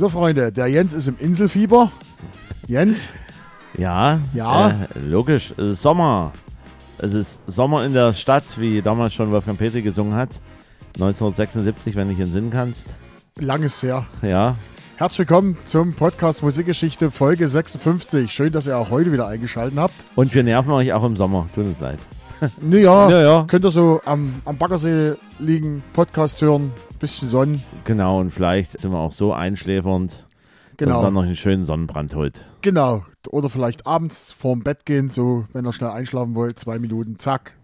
So, Freunde, der Jens ist im Inselfieber. Jens, Ja, Ja. Äh, logisch. Es ist Sommer. Es ist Sommer in der Stadt, wie damals schon Wolfgang Petri gesungen hat. 1976, wenn du dich entsinnen kannst. lang ist her. Ja, Herzlich willkommen zum Podcast Musikgeschichte Folge 56. Schön, dass ihr auch heute wieder eingeschaltet habt. und wir nerven euch auch im Sommer. Tut uns leid. Naja, Ja, ja. könnt ihr so am, am Baggersee liegen, Podcast hören, bisschen Sonnen. Genau, und vielleicht sind wir auch so einschläfernd, dass Genau, dann noch einen schönen Sonnenbrand holt. genau. Oder vielleicht abends vorm Bett gehen, so wenn ihr schnell einschlafen wollt, zwei Minuten, zack,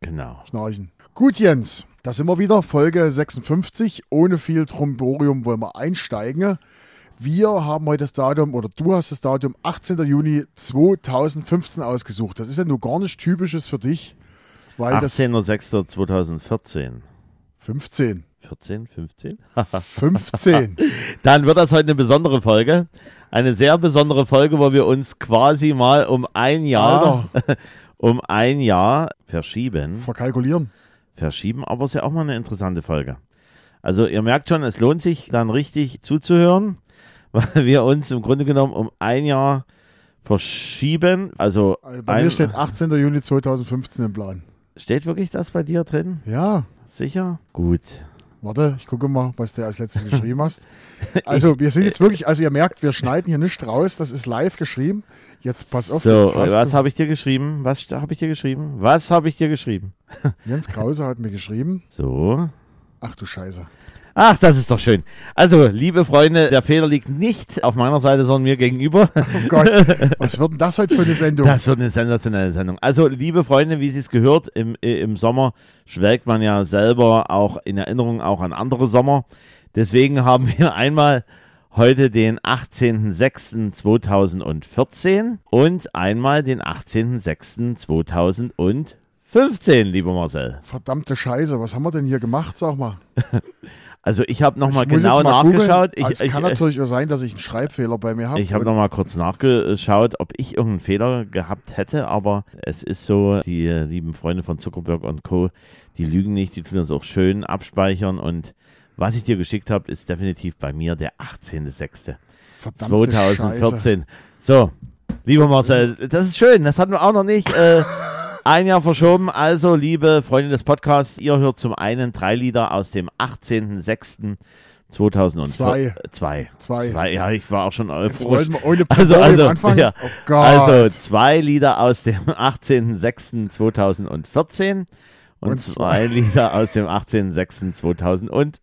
Genau. schnarchen. Gut, Jens, da sind wir wieder, Folge 56. Ohne viel Tromborium wollen wir einsteigen. Wir haben heute das Datum, oder du hast das Datum 18. Juni 2015 ausgesucht. Das ist ja nur gar nicht typisches für dich, weil das 18.06.2014. 15. 14, 15? 15. Dann wird das heute eine besondere Folge. Eine sehr besondere Folge, wo wir uns quasi mal um ein Jahr, um ein Jahr verschieben. Verkalkulieren. Verschieben, aber es ist ja auch mal eine interessante Folge. Also ihr merkt schon, es lohnt sich dann richtig zuzuhören, weil wir uns im Grunde genommen um ein Jahr verschieben. Also, Also bei ein, mir steht 18. Juni 2015 im Plan. steht wirklich das bei dir drin? Ja, Sicher? Gut. warte, ich gucke mal, was du als letztes geschrieben hast. Also, wir sind jetzt wirklich, also ihr merkt, wir schneiden hier nicht raus, das ist live geschrieben. Jetzt pass auf, So, was habe ich dir geschrieben? Was habe ich dir geschrieben? Was habe ich dir geschrieben? Jens Krause hat mir geschrieben. So. Ach du Scheiße. Ach, das ist doch schön. Also, liebe Freunde, der Fehler liegt nicht auf meiner Seite, sondern mir gegenüber. Oh Gott, was wird denn das heute für eine Sendung? Das wird eine sensationelle Sendung. Also, liebe Freunde, wie Sie es gehört, im, äh, im Sommer schwelgt man ja selber auch in Erinnerung auch an andere Sommer. Deswegen haben wir einmal heute den 18.06.2014 und einmal den 18.06.2015, lieber Marcel. Verdammte Scheiße, was haben wir denn hier gemacht, sag mal? Also ich habe nochmal Ich genau nachgeschaut. Googeln. Ich, es kann ich, natürlich auch sein, dass ich einen Schreibfehler bei mir habe. Ich habe nochmal kurz nachgeschaut, ob ich irgendeinen Fehler gehabt hätte, aber es ist so, die äh, lieben Freunde von Zuckerberg und Co., die lügen nicht, die tun das auch schön abspeichern und was ich dir geschickt habe, ist definitiv bei mir der 18.06.2014. So, lieber Marcel, das ist schön, das hatten wir auch noch nicht. Äh, ein Jahr verschoben, also liebe Freunde des Podcasts, ihr hört zum einen drei Lieder aus dem 18.06.2002. Zwei. Zwei. Zwei. Zwei. Ja, ich war auch schon Jetzt euphorisch. Also, also, ja. Oh. Also zwei Lieder aus dem 18.06.2014 und, Und zwei Lieder aus dem 18.06.2015.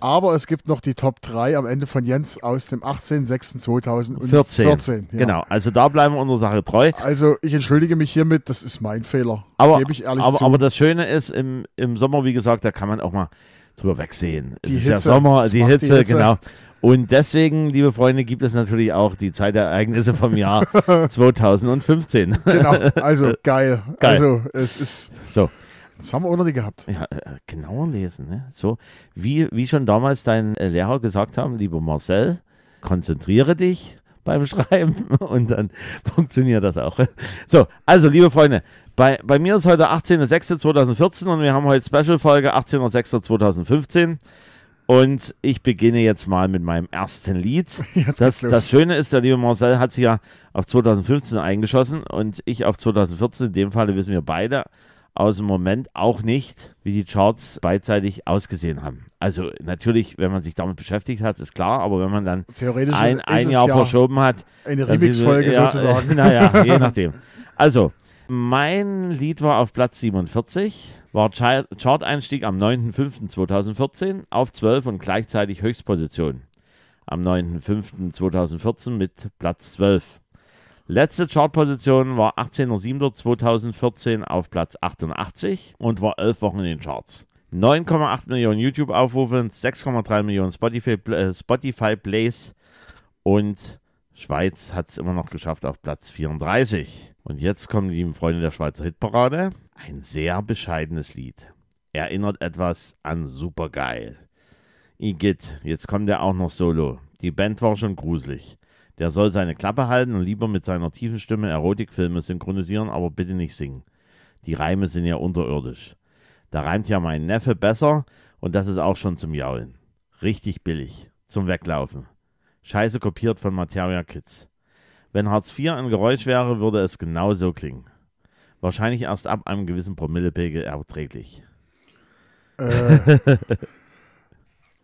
Aber es gibt noch die Top 3 am Ende von Jens aus dem 18.06.2014. 14. Ja. Genau, also da bleiben wir unserer Sache treu. Also ich entschuldige mich hiermit, das ist mein Fehler. Aber, Gebe ich ehrlich aber, zu. aber das Schöne ist, im, im Sommer, wie gesagt, da kann man auch mal drüber wegsehen. Die es ist ja Hitze, Sommer, es die Hitze, die Hitze. genau. Und deswegen, liebe Freunde, gibt es natürlich auch die Zeitereignisse vom Jahr 2015. genau, also geil. Geil. Also es ist, So, das haben wir auch noch nie gehabt. Ja, äh, genauer lesen. Ne? So, wie, wie schon damals dein äh, Lehrer gesagt haben, lieber Marcel, konzentriere dich beim Schreiben und dann funktioniert das auch. So, also liebe Freunde, bei, bei mir ist heute 18.06.2014 und wir haben heute Special-Folge 18.06.2015 und ich beginne jetzt mal mit meinem ersten Lied. Das, das Schöne ist, der liebe Marcel hat sich ja auf 2015 eingeschossen und ich auf 2014. In dem Falle wissen wir beide aus dem Moment auch nicht, wie die Charts beidseitig ausgesehen haben. Also natürlich, wenn man sich damit beschäftigt hat, ist klar, aber wenn man dann Theoretisch ein, ein Jahr ja verschoben hat, eine Remix-Folge ja, sozusagen. Naja, je nachdem. Also, mein Lied war auf Platz 47, war Char- Chart-Einstieg am 9.05.2014 auf 12 und gleichzeitig Höchstposition am 9.05.2014 mit Platz 12. Letzte Chartposition war 18.07.2014 auf Platz 88 und war 11 Wochen in den Charts. 9,8 Millionen YouTube-Aufrufe, 6,3 Millionen Spotify, äh, und Schweiz hat es immer noch geschafft auf Platz 34. Und jetzt kommen die lieben Freunde der Schweizer Hitparade. Ein sehr bescheidenes Lied. Erinnert etwas an Supergeil. Igitt, jetzt kommt er auch noch solo. Die Band war schon gruselig. Der soll seine Klappe halten und lieber mit seiner tiefen Stimme Erotikfilme synchronisieren, aber bitte nicht singen. Die Reime sind ja unterirdisch. Da reimt ja mein Neffe besser und das ist auch schon zum Jaulen. Richtig billig. zum Weglaufen. Scheiße kopiert von Materia Kids. Wenn Hartz IV ein Geräusch wäre, würde es genauso klingen. Wahrscheinlich erst ab einem gewissen Promillepegel erträglich. Äh,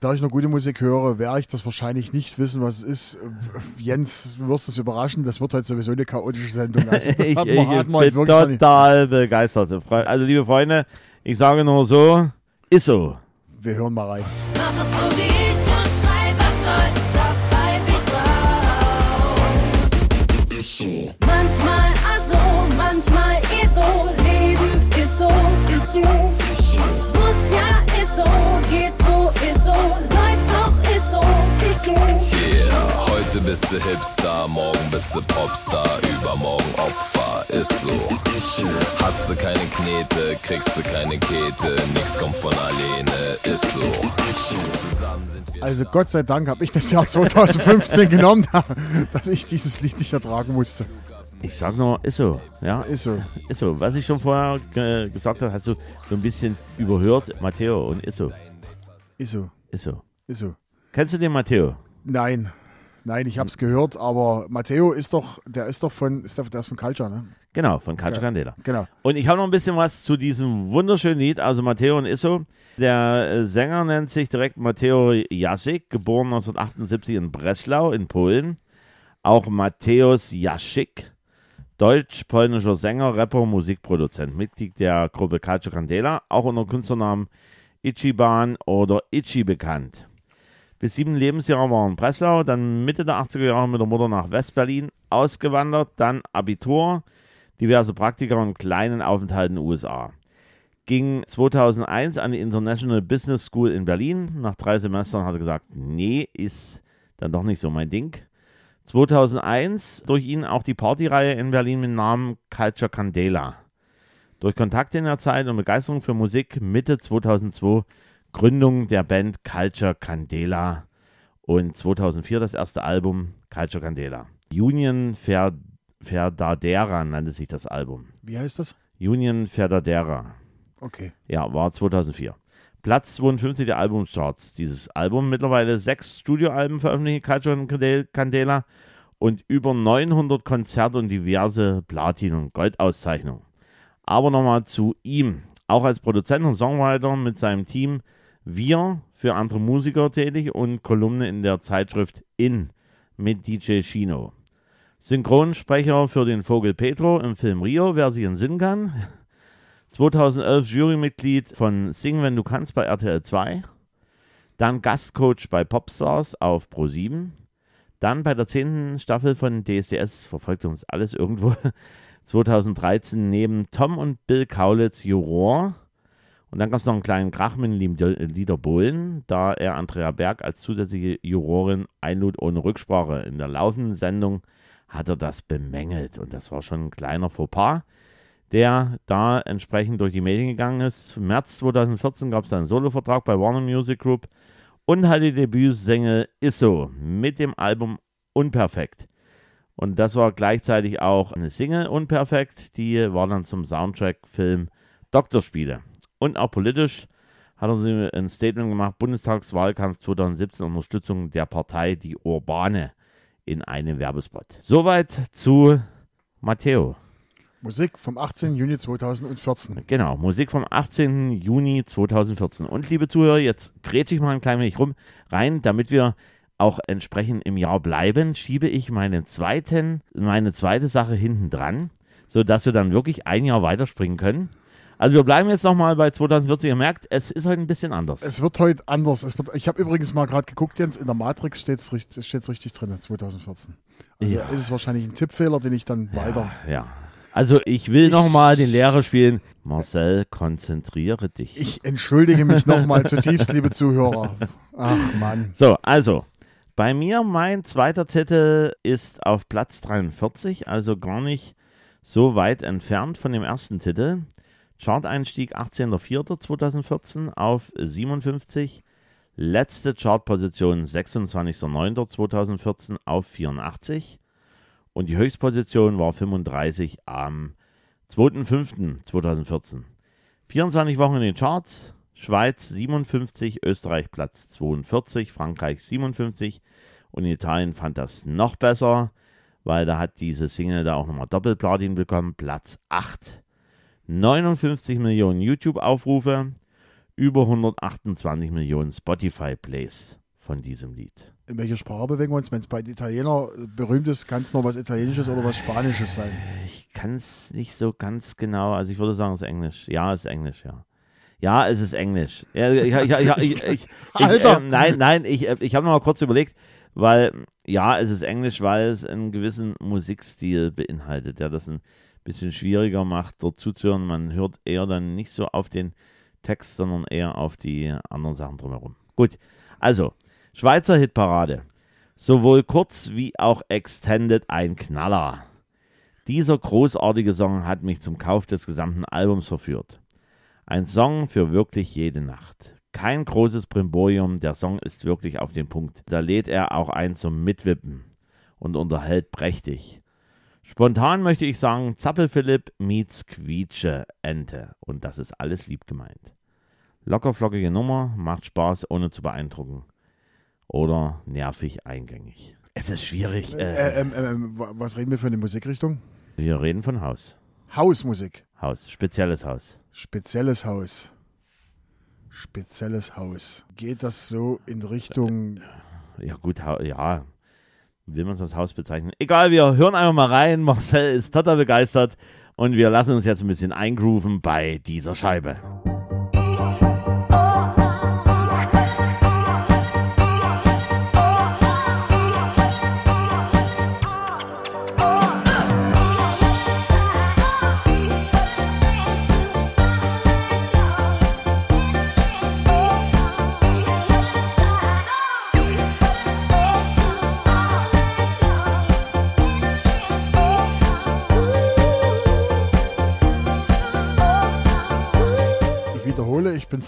da ich noch gute Musik höre, werde ich das wahrscheinlich nicht wissen, was es ist. Jens, du wirst es überraschen, das wird heute sowieso eine chaotische Sendung. Also, das ich hat ich man- hat man bin total begeistert. Also, liebe Freunde, ich sage nur so, ist so. Wir hören mal rein. Mach es so wie bist du Hipster, morgen bist du Popstar, übermorgen Opfer, ist so. Hast du keine Knete, kriegst du keine Kete, nix kommt von alleine, ist so. Zusammen sind wir Also Gott sei Dank habe ich das Jahr 2015 genommen, dass ich dieses Lied nicht ertragen musste. Ich sag nur, ist so. Ja, Ist so. ist so. Was ich schon vorher ge gesagt habe, hast du so ein bisschen überhört, Matteo und ist so. Ist so. Ist so. Ist so. Kennst du den Matteo? Nein. Nein, ich habe es gehört, aber Matteo ist doch, der ist doch von, ist der, der ist von Culture, ne? Genau, von Calcio Ja. Candela. Genau. Und ich habe noch ein bisschen was zu diesem wunderschönen Lied, also Matteo und Isso. Der äh, Sänger nennt sich direkt Matteo Jasik, geboren 1978 in Breslau in Polen. Auch Mateusz Jasik, deutsch-polnischer Sänger, Rapper, Musikproduzent, Mitglied der Gruppe Calcio Candela, auch unter Künstlernamen Ichiban oder Ichi bekannt. Bis sieben Lebensjahre war in Breslau, dann Mitte der 80er Jahre mit der Mutter nach Westberlin ausgewandert, dann Abitur, diverse Praktika und kleinen Aufenthalt in den USA. Ging 2001 an die International Business School in Berlin. Nach drei Semestern hat er gesagt, nee, ist dann doch nicht so mein Ding. 2001 durch ihn auch die Partyreihe in Berlin mit Namen Culture Candela. Durch Kontakte in der Zeit und Begeisterung für Musik Mitte 2002 Gründung der Band Culture Candela und 2004 das erste Album Culture Candela. Union Ver Verdadera nannte sich das Album. Wie heißt das? Union Verdadera. Okay. Ja, war 2004. Platz 52 der Albumcharts. Dieses Album mittlerweile sechs Studioalben veröffentlicht, Culture Candel- Candela und über 900 Konzerte und diverse Platin- und Goldauszeichnungen. Aber nochmal zu ihm. Auch als Produzent und Songwriter mit seinem Team Wir für andere Musiker tätig und Kolumne in der Zeitschrift In mit DJ Chino. Synchronsprecher für den Vogel Petro im Film Rio, wer sich entsinnen kann. 2011 Jurymitglied von Sing, wenn du kannst bei RTL 2. Dann Gastcoach bei Popstars auf Pro7. Dann bei der 10. Staffel von DSDS verfolgt uns alles irgendwo. 2013 neben Tom und Bill Kaulitz Juror. Und dann gab es noch einen kleinen Krach mit dem Lieder Bohlen, da er Andrea Berg als zusätzliche Jurorin einlud ohne Rücksprache. In der laufenden Sendung hat er das bemängelt und das war schon ein kleiner Fauxpas der da entsprechend durch die Medien gegangen ist. Im März 2014 gab es einen Solovertrag bei Warner Music Group und hat die Debütsingle Isso mit dem Album Unperfekt. Und das war gleichzeitig auch eine Single Unperfekt, die war dann zum Soundtrack-Film Doktorspiele. Und auch politisch hat er sie ein Statement gemacht, Bundestagswahlkampf 2017, Unterstützung der Partei Die Urbane in einem Werbespot. Soweit zu Matteo. Musik vom 18. Juni 2014. Genau, Musik vom 18. Juni 2014. Und liebe Zuhörer, jetzt grätsche ich mal ein klein wenig rum rein, damit wir auch entsprechend im Jahr bleiben, schiebe ich meinen zweiten, meine zweite Sache hinten dran, sodass wir dann wirklich ein Jahr weiterspringen können. Also wir bleiben jetzt nochmal bei 2014. Ihr merkt, es ist heute ein bisschen anders. Es wird heute anders. Wird, ich habe übrigens mal gerade geguckt, Jens, in der Matrix steht es richtig, steht's richtig drin, 2014. Also Ja. ist es wahrscheinlich ein Tippfehler, den ich dann weiter. ja. Also ich will nochmal den Lehrer spielen. Marcel, konzentriere dich. Ich entschuldige mich nochmal zutiefst, liebe Zuhörer. Ach Mann. So, also, bei mir mein zweiter Titel ist auf Platz 43, also gar nicht so weit entfernt von dem ersten Titel. Chart-Einstieg 18.04.2014 auf 57. Letzte Chartposition 26.09.2014 auf 84. Und die Höchstposition war 35 am 2.05.2014. 24 Wochen in den Charts, Schweiz 57, Österreich Platz 42, Frankreich 57 und Italien fand das noch besser, weil da hat diese Single da auch nochmal Doppelplatin bekommen, Platz 8. 59 Millionen YouTube-Aufrufe, über 128 Millionen Spotify-Plays von diesem Lied. In welcher Sprache bewegen wir uns? Wenn es bei den Italiener berühmt ist, kann es noch was Italienisches oder was Spanisches sein. Ich kann es nicht so ganz genau, also ich würde sagen, es ist Englisch. Ja, es ist Englisch, ja. Ja, es ist Englisch. Ja, ja, ja, ich, ich, Alter! äh, nein, nein, ich, äh, ich habe noch mal kurz überlegt, weil, ja, es ist Englisch, weil es einen gewissen Musikstil beinhaltet, der das ein bisschen schwieriger macht, dort zuzuhören. Man hört eher dann nicht so auf den Text, sondern eher auf die anderen Sachen drumherum. Gut, also, Schweizer Hitparade. Sowohl kurz wie auch extended ein Knaller. Dieser großartige Song hat mich zum Kauf des gesamten Albums verführt. Ein Song für wirklich jede Nacht. Kein großes Brimborium, der Song ist wirklich auf den Punkt. Da lädt er auch ein zum Mitwippen und unterhält prächtig. Spontan möchte ich sagen, Zappelphilipp meets Quietsche Ente. Und das ist alles lieb gemeint. Lockerflockige Nummer, macht Spaß, ohne zu beeindrucken. Oder nervig eingängig. Es ist schwierig. Äh, Äh, wa- was reden wir für eine Musikrichtung? wir reden von Haus. Hausmusik. Haus, spezielles Haus. Spezielles Haus. Spezielles Haus. Geht das so in Richtung. Ja, gut, ja. Will man es als Haus bezeichnen? Egal, wir hören einfach mal rein. Marcel ist total begeistert und wir lassen uns jetzt ein bisschen eingrooven bei dieser Scheibe.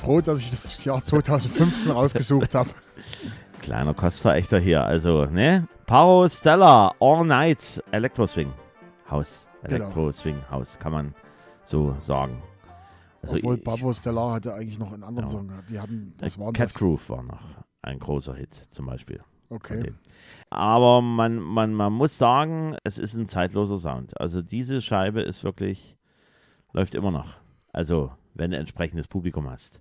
Froh, dass ich das Jahr 2015 rausgesucht habe. Kleiner Kostverächter hier. Also, ne? Paro Stella, All Night, Electro Swing. Haus. Genau. Electro Swing Haus, kann man so sagen. Also Obwohl ich- Babo Stellar hatte eigentlich noch einen anderen Ja. Song gehabt. Die hatten, was war Cat das? Groove war noch ein großer Hit zum Beispiel. Okay. Okay. Aber man, man, man muss sagen, es ist ein zeitloser Sound. Also diese Scheibe ist wirklich, läuft immer noch. Also, wenn du entsprechendes Publikum hast.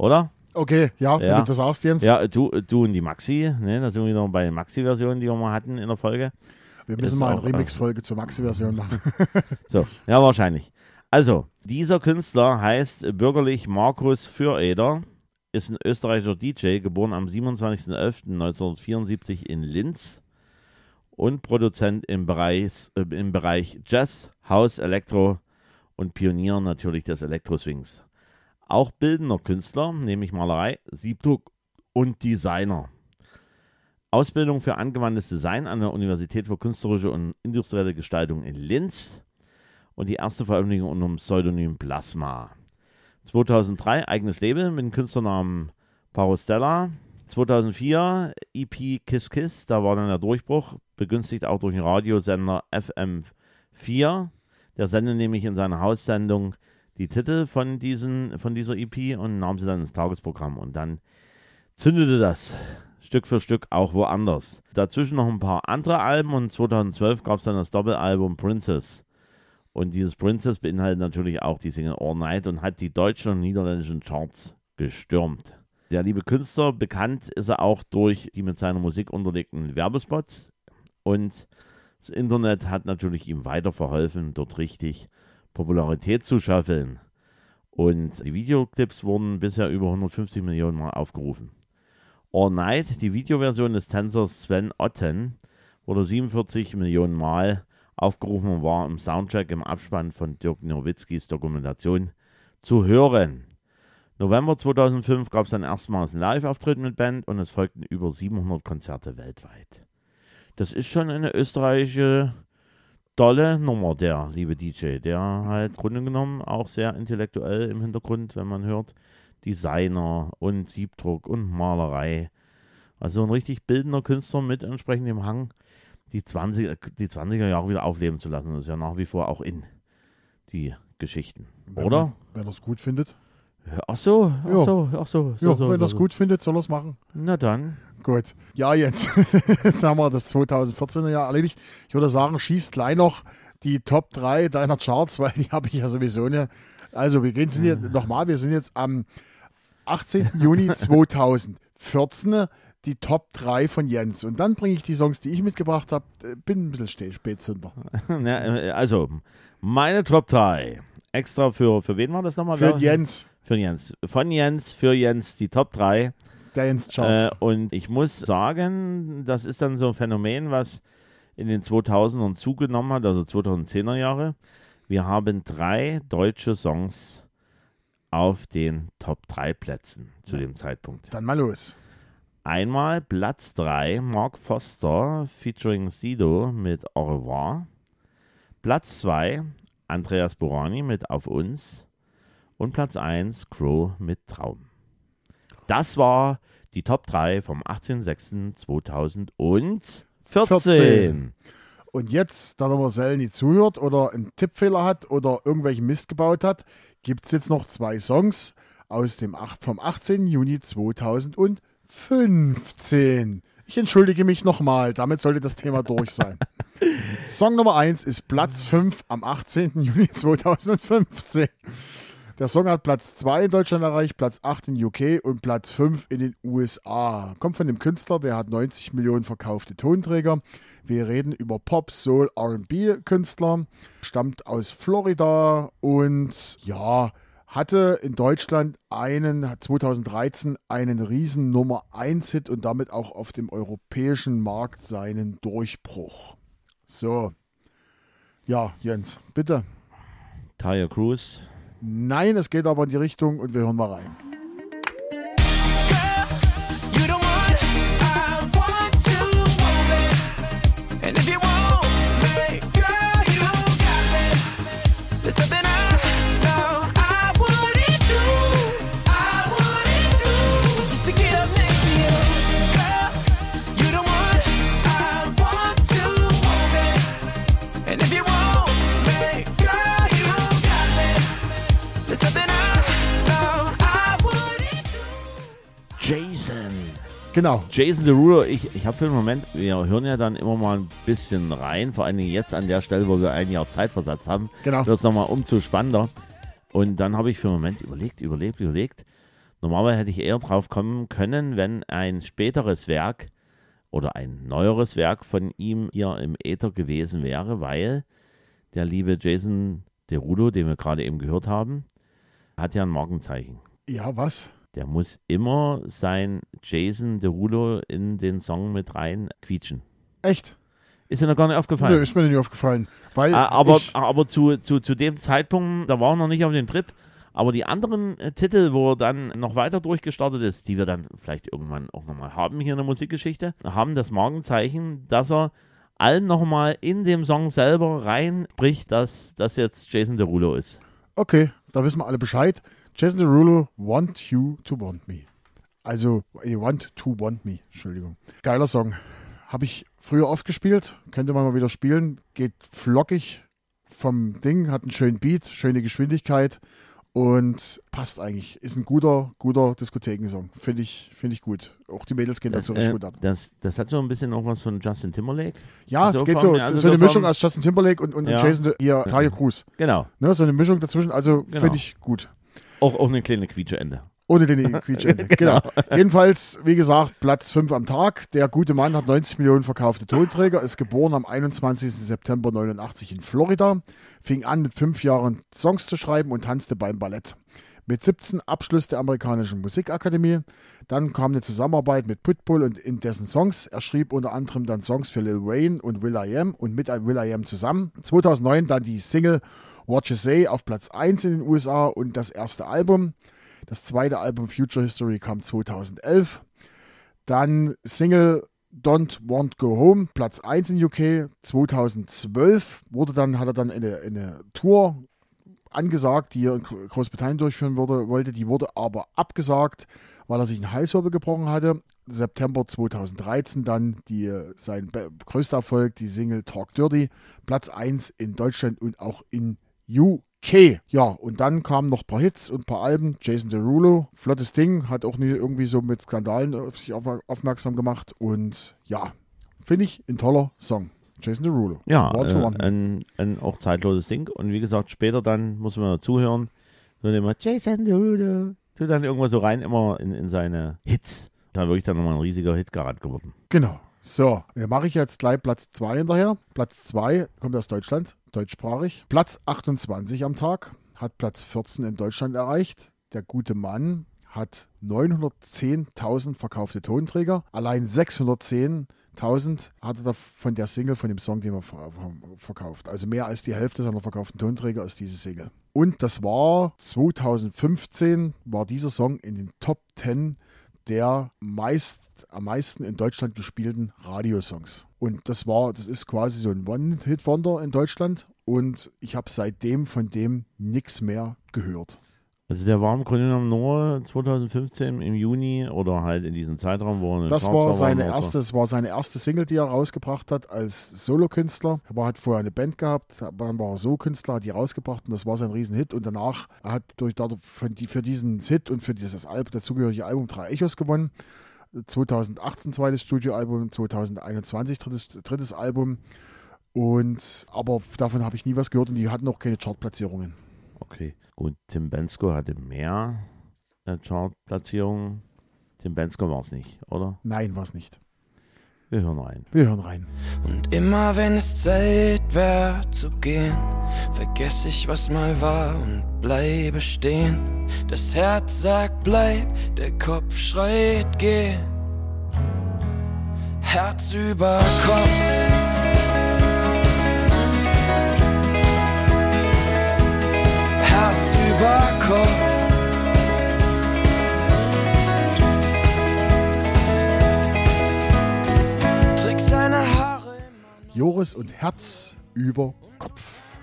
Oder? Okay, ja, wenn Ja. du das sagst, Jens. Ja, du, du und die Maxi, ne? Da sind wir wieder bei den Maxi-Versionen, die wir mal hatten in der Folge. Wir müssen Ist mal eine äh, Remix-Folge zur Maxi-Version machen. So, ja, wahrscheinlich. Also, dieser Künstler heißt bürgerlich Markus Füreder, ist ein österreichischer DJ, geboren am 27.11.1974 in Linz und Produzent im Bereich, äh, im Bereich Jazz, House, Elektro und Pionier natürlich des Elektroswings. Auch bildender Künstler, nämlich Malerei, Siebdruck und Designer. Ausbildung für angewandtes Design an der Universität für künstlerische und industrielle Gestaltung in Linz und die erste Veröffentlichung unter dem Pseudonym Plasma. 2003 eigenes Label mit dem Künstlernamen Parostella. 2004 EP Kiss Kiss, da war dann der Durchbruch, begünstigt auch durch den Radiosender FM4. Der sendet nämlich in seiner Haussendung die Titel von, diesen, von dieser EP und nahm sie dann ins Tagesprogramm. Und dann zündete das Stück für Stück auch woanders. Dazwischen noch ein paar andere Alben und 2012 gab es dann das Doppelalbum Princess. Und dieses Princess beinhaltet natürlich auch die Single All Night und hat die deutschen und niederländischen Charts gestürmt. Der liebe Künstler, bekannt ist er auch durch die mit seiner Musik unterlegten Werbespots. Und das Internet hat natürlich ihm weiter verholfen, dort richtig Popularität zu schaffeln. Und die Videoclips wurden bisher über 150 Millionen Mal aufgerufen. All Night, die Videoversion des Tänzers Sven Otten, wurde 47 Millionen Mal aufgerufen und war im Soundtrack im Abspann von Dirk Nowitzkis Dokumentation zu hören. November 2005 gab es dann erstmals ein Live-Auftritt mit Band und es folgten über 700 Konzerte weltweit. Das ist schon eine österreichische dolle Nummer, der liebe DJ, der halt Grunde genommen auch sehr intellektuell im Hintergrund, wenn man hört, Designer und Siebdruck und Malerei. Also ein richtig bildender Künstler mit entsprechendem Hang, die, 20, die 20er Jahre wieder aufleben zu lassen. Das ist ja nach wie vor auch in die Geschichten. Wenn Oder? Man, wenn er es gut findet. Ach so, ach Ja. so, ach so. so, Ja, so, wenn so, er es gut findet, soll er es machen. Na dann. Gut. Ja, jetzt. jetzt haben wir das 2014er Jahr erledigt. Ich würde sagen, schießt gleich noch die Top 3 deiner Charts, weil die habe ich ja sowieso nicht. Also, wir gehen sind jetzt nochmal, wir sind jetzt am 18. Juni 2014 die Top 3 von Jens. Und dann bringe ich die Songs, die ich mitgebracht habe. Äh, Bin ein bisschen steh- Spätzünder. Äh, also, meine Top 3. Extra für, für wen war das nochmal? Für Jens, Für Jens. Von Jens, für Jens, die Top 3. der Jens Charts. Äh, und ich muss sagen, das ist dann so ein Phänomen, was in den 2000ern zugenommen hat, also 2010er Jahre. Wir haben drei deutsche Songs auf den Top 3 Plätzen zu dem Zeitpunkt. dann mal los. Einmal Platz 3, Mark Foster featuring Sido mit Au revoir. Platz 2, Andreas Borani mit Auf uns. Und Platz 1, Crow mit Traum. Das war die Top 3 vom 18.06.2014. 14. Und jetzt, da der Marcel nicht zuhört oder einen Tippfehler hat oder irgendwelchen Mist gebaut hat, gibt es jetzt noch zwei Songs aus dem 8, vom 18. Juni 2015. Ich entschuldige mich nochmal, damit sollte das Thema durch sein. Song Nummer 1 ist Platz 5 am 18. Juni 2015. Der Song hat Platz 2 in Deutschland erreicht, Platz 8 in UK und Platz 5 in den USA. Kommt von dem Künstler, der hat 90 Millionen verkaufte Tonträger. Wir reden über Pop, Soul, RB-Künstler, stammt aus Florida und ja, hatte in Deutschland einen 2013 einen riesen Nummer 1 Hit und damit auch auf dem europäischen Markt seinen Durchbruch. So. Ja, Jens, bitte. Taya Cruz. Nein, es geht aber in die Richtung und wir hören mal rein. Jason. Genau. Jason Derulo, ich, ich habe für den Moment, wir hören ja dann immer mal ein bisschen rein, vor allen Dingen jetzt an der Stelle, wo wir ein Jahr Zeitversatz haben, Genau. wird es nochmal umzu spannender. Und dann habe ich für einen Moment überlegt, überlegt, überlegt. Normalerweise hätte ich eher drauf kommen können, wenn ein späteres Werk oder ein neueres Werk von ihm hier im Äther gewesen wäre, weil der liebe Jason Derulo, den wir gerade eben gehört haben, hat ja ein Markenzeichen. Ja, was? Der muss immer sein Jason Derulo in den Song mit rein quietschen. Echt? Ist dir noch gar nicht aufgefallen? Nö, ist mir nicht aufgefallen. Weil Ah, aber aber zu, zu, zu dem Zeitpunkt, da war er noch nicht auf dem Trip. Aber die anderen äh, Titel, wo er dann noch weiter durchgestartet ist, die wir dann vielleicht irgendwann auch nochmal haben hier in der Musikgeschichte, haben das Markenzeichen, dass er allen nochmal in dem Song selber reinbricht, dass das jetzt Jason Derulo ist. okay, da wissen wir alle Bescheid. Jason Derulo, Want You to Want Me. Also, I Want to Want Me, Entschuldigung. Geiler Song. Habe ich früher oft gespielt, könnte man mal wieder spielen. Geht flockig vom Ding, hat einen schönen Beat, schöne Geschwindigkeit und passt eigentlich. Ist ein guter, guter Diskothekensong. Finde ich, finde ich gut. Auch die Mädels gehen Das, dazu richtig äh, gut ab. das, das hat so ein bisschen auch was von Justin Timberlake. Ja, es geht so, also so eine so Mischung aus Justin Timberlake und, und Ja. Jason, hier, Talia Cruz. Genau. Ne, so eine Mischung dazwischen, also Genau. finde ich gut. Auch, auch eine kleine Quietscheende. Ohne den Quietschende. genau. Jedenfalls, wie gesagt, Platz 5 am Tag. Der gute Mann hat 90 Millionen verkaufte Tonträger, ist geboren am 21. September 89 in Florida, fing an mit fünf Jahren Songs zu schreiben und tanzte beim Ballett. Mit 17 Abschluss der amerikanischen Musikakademie. Dann kam eine Zusammenarbeit mit Pitbull und in dessen Songs. Er schrieb unter anderem dann Songs für Lil Wayne und Will.i.am und mit Will.i.am zusammen. 2009 dann die Single What You Say auf Platz 1 in den USA und das erste Album. Das zweite Album Future History kam 2011. Dann Single Don't Want Go Home, Platz 1 in UK 2012. Wurde dann, hat er dann eine, eine Tour angesagt, die er in Großbritannien durchführen würde, wollte. Die wurde aber abgesagt, weil er sich einen Halswirbel gebrochen hatte. September 2013 dann die, sein größter Erfolg, die Single Talk Dirty, Platz 1 in Deutschland und auch in UK. Okay, ja, und dann kamen noch ein paar Hits und ein paar Alben. Jason Derulo, flottes Ding, hat auch nie irgendwie so mit Skandalen auf sich auf, aufmerksam gemacht. Und ja, finde ich ein toller Song. Jason Derulo. Ja, äh, ein, ein auch zeitloses Ding. Und wie gesagt, später dann muss man dazuhören. Und immer Jason Derulo. So dann irgendwo so rein, immer in, in seine Hits. Da wirklich dann nochmal ein riesiger Hitkarat geworden. Genau. So, dann mache ich jetzt gleich Platz 2 hinterher. Platz 2 kommt aus Deutschland, deutschsprachig. Platz 28 am Tag, hat Platz 14 in Deutschland erreicht. Der gute Mann hat 910.000 verkaufte Tonträger. Allein 610.000 hatte er von der Single, von dem Song, den er ver- ver- verkauft. Also mehr als die Hälfte seiner verkauften Tonträger ist diese Single. Und das war 2015, war dieser Song in den Top 10 der meist, am meisten in Deutschland gespielten Radiosongs. Und das war, das ist quasi so ein One-Hit-Wonder in Deutschland. Und ich habe seitdem von dem nichts mehr gehört. Also der war im Grunde genommen nur 2015 im Juni oder halt in diesem Zeitraum, wo er Das Charts war seine so. erste, das war seine erste Single, die er rausgebracht hat als Solokünstler. Er hat vorher eine Band gehabt, dann war er Solokünstler, hat die rausgebracht und das war sein Riesenhit. Und danach er hat durch dadurch für diesen Hit und für dieses Album, dazugehörige Album drei Echos gewonnen. 2018 zweites Studioalbum, 2021 drittes, drittes Album. Und aber davon habe ich nie was gehört und die hatten auch keine Chartplatzierungen. Okay, gut. Tim Bensko hatte mehr äh, Chartplatzierungen. Tim Bensko war es nicht, oder? Nein, war es nicht. Wir hören rein. Wir hören rein. Und immer wenn es Zeit wär zu gehen, vergess ich, was mal war und bleibe stehen. Das Herz sagt bleib, der Kopf schreit geh. Herz über Kopf. Joris und Herz über Kopf.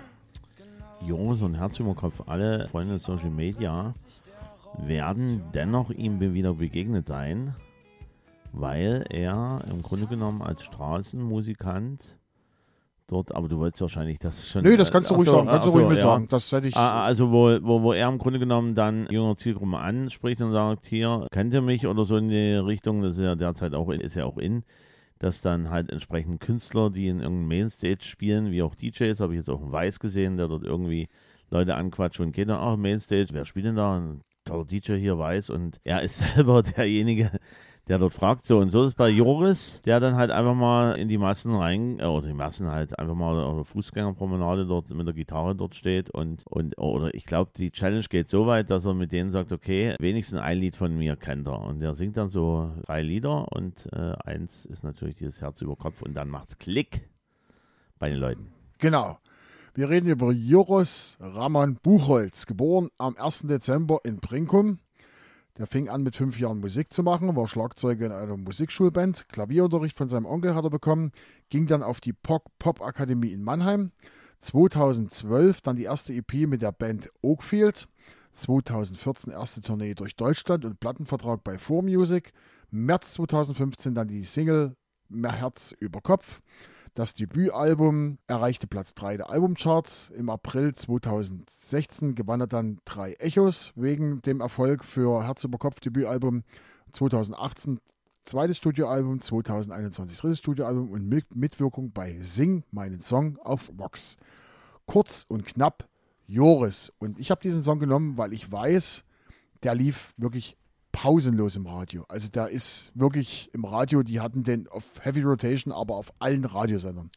Joris und Herz über Kopf, alle Freunde Social Media werden dennoch ihm wieder begegnet sein, weil er im Grunde genommen als Straßenmusikant dort, aber du wolltest wahrscheinlich das schon. Nö, das kannst du Ach ruhig sagen. Kannst du ach so, ruhig mit ja. sagen. Das hätte ich. Ah, Also wo, wo, wo er im Grunde genommen dann jüngere Zielgruppe anspricht und sagt, hier, kennt ihr mich oder so in die Richtung, das ist ja derzeit auch ist ja auch in, dass dann halt entsprechend Künstler, die in irgendeinem Mainstage spielen, wie auch DJs, habe ich jetzt auch einen Weiß gesehen, der dort irgendwie Leute anquatscht und geht dann, ach, Mainstage, wer spielt denn da? Ein toller DJ hier, Weiß und er ist selber derjenige, der dort fragt. So, und so ist es bei Joris, der dann halt einfach mal in die Massen rein, äh, oder die Massen halt einfach mal auf der Fußgängerpromenade dort mit der Gitarre dort steht und, und oder ich glaube, die Challenge geht so weit, dass er mit denen sagt, okay, wenigstens ein Lied von mir kennt er. Und er singt dann so drei Lieder und äh, eins ist natürlich dieses Herz über Kopf und dann macht's Klick bei den Leuten. Genau. Wir reden über Joris Ramon Buchholz, geboren am 1. Dezember in Brinkum. Der fing an mit fünf Jahren Musik zu machen, war Schlagzeuger in einer Musikschulband, Klavierunterricht von seinem Onkel hat er bekommen, ging dann auf die Pop- Pop-Akademie in Mannheim. 2012 dann die erste EP mit der Band Oakfield. 2014 erste Tournee durch Deutschland und Plattenvertrag bei 4Music. März 2015 dann die Single Mehr Herz über Kopf. Das Debütalbum erreichte Platz 3 der Albumcharts. Im April 2016 gewann er dann drei Echos wegen dem Erfolg für Herz über Kopf Debütalbum. 2018 zweites Studioalbum, 2021 drittes Studioalbum und mit Mitwirkung bei Sing meinen Song auf Vox. Kurz und knapp Joris. Und ich habe diesen Song genommen, weil ich weiß, der lief wirklich pausenlos im Radio. Also der ist wirklich im Radio, die hatten den auf Heavy Rotation, aber auf allen Radiosendern.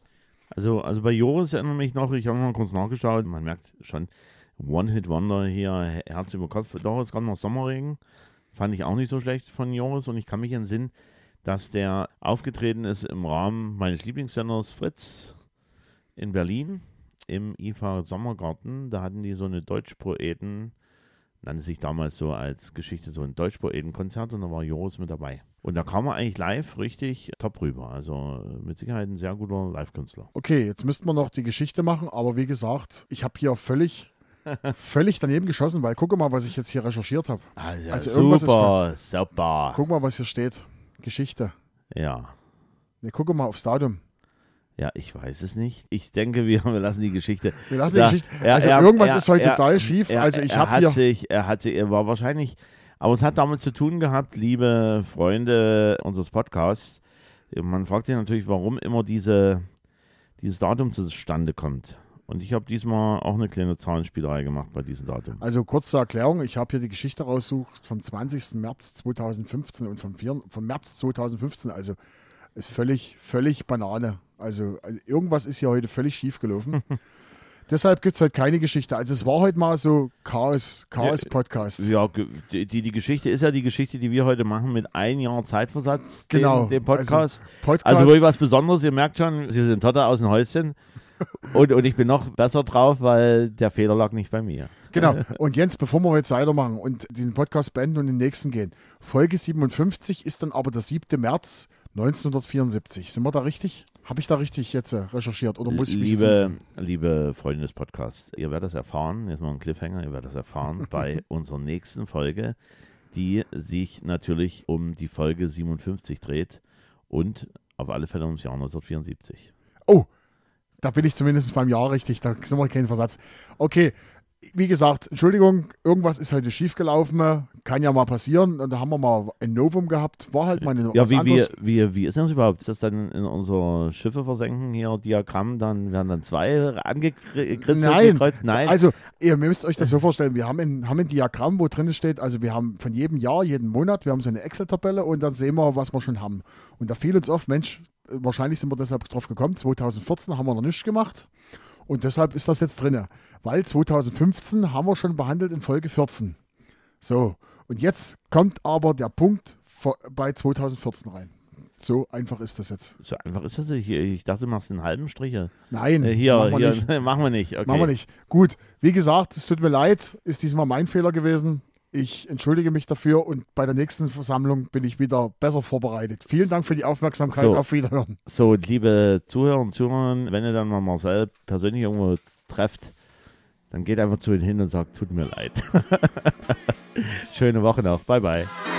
Also, also bei Joris erinnere mich noch, ich habe mal kurz nachgeschaut, man merkt schon, One-Hit-Wonder hier, Herz über Kopf. Doch, es kam noch Sommerregen, fand ich auch nicht so schlecht von Joris und ich kann mich entsinnen, dass der aufgetreten ist im Rahmen meines Lieblingssenders Fritz in Berlin im IFA Sommergarten. Da hatten die so eine Deutschpoeten, nannte sich damals so als Geschichte so ein Deutschpoetenkonzert und da war Joris mit dabei. Und da kam er eigentlich live richtig top rüber. Also mit Sicherheit ein sehr guter Live-Künstler. Okay, jetzt müssten wir noch die Geschichte machen, aber wie gesagt, ich habe hier völlig, völlig daneben geschossen, weil gucke mal, was ich jetzt hier recherchiert habe. Also, Also irgendwas ist super, super. Guck mal, was hier steht. Geschichte. Ja, Ne, gucke mal aufs Datum. Ja, ich weiß es nicht. Ich denke, wir, wir lassen die Geschichte. Wir lassen Da- die Geschichte. also er- irgendwas er- ist heute total schief. Er, also ich habe hier. sich, er hat sich, er war wahrscheinlich, aber es hat damit zu tun gehabt, liebe Freunde unseres Podcasts. Man fragt sich natürlich, warum immer diese, dieses Datum zustande kommt. Und ich habe diesmal auch eine kleine Zahlenspielerei gemacht bei diesem Datum. Also kurz zur Erklärung, ich habe hier die Geschichte raussucht vom 20. März 2015 und vom, 4, vom März 2015. Also ist völlig, völlig Banane. Also, also irgendwas ist hier heute völlig schief gelaufen. Deshalb gibt es heute keine Geschichte. Also es war heute mal so Chaos, Chaos-Podcast. Ja, ge- die, die Geschichte ist ja die Geschichte, die wir heute machen mit ein Jahr Zeitversatz, Genau, dem, dem Podcast. Podcast. Also wirklich was Besonderes, ihr merkt schon, Sie sind Totter aus dem Häuschen. Und, und ich bin noch besser drauf, weil der Fehler lag nicht bei mir. Genau. Und Jens, bevor wir jetzt weitermachen und diesen Podcast beenden und den nächsten gehen, Folge 57 ist dann aber der 7. März 1974. Sind wir da richtig? Habe ich da richtig jetzt äh, recherchiert oder muss ich mich Liebe, liebe Freunde des Podcasts, ihr werdet das erfahren, jetzt mal ein Cliffhanger, ihr werdet das erfahren bei unserer nächsten Folge, die sich natürlich um die Folge 57 dreht und auf alle Fälle ums Jahr 1974. Oh, da bin ich zumindest beim Jahr richtig, da sind wir kein Versatz. Okay, wie gesagt, Entschuldigung, irgendwas ist heute schiefgelaufen, kann ja mal passieren. Und da haben wir mal ein Novum gehabt, war halt mal eine, Ja, wie, wie, wie, wie ist denn das überhaupt? Ist das dann in unser Schiffe versenken hier Diagramm, dann werden dann zwei angekritzelt? Nein? Nein. Also, ihr müsst euch das so vorstellen, wir haben ein, haben ein Diagramm, wo drin steht, also wir haben von jedem Jahr, jeden Monat, wir haben so eine Excel-Tabelle und dann sehen wir, was wir schon haben. Und da fiel uns auf, Mensch, wahrscheinlich sind wir deshalb drauf gekommen, 2014 haben wir noch nichts gemacht und deshalb ist das jetzt drin, weil 2015 haben wir schon behandelt in Folge 14. So, und jetzt kommt aber der Punkt bei 2014 rein. So einfach ist das jetzt. so einfach ist das nicht. Hier, Ich dachte, du machst den halben Striche. Nein, Äh, hier, machen wir hier, nicht. machen wir nicht. Okay. Machen wir nicht. Gut, wie gesagt, es tut mir leid, ist diesmal mein Fehler gewesen. Ich entschuldige mich dafür und bei der nächsten Versammlung bin ich wieder besser vorbereitet. Vielen Dank für die Aufmerksamkeit. So. Auf Wiederhören. So, liebe Zuhörer und Zuhörerinnen, wenn ihr dann mal Marcel persönlich irgendwo trefft, dann geht einfach zu ihm hin und sagt, tut mir leid. Schöne Woche noch. Bye, bye.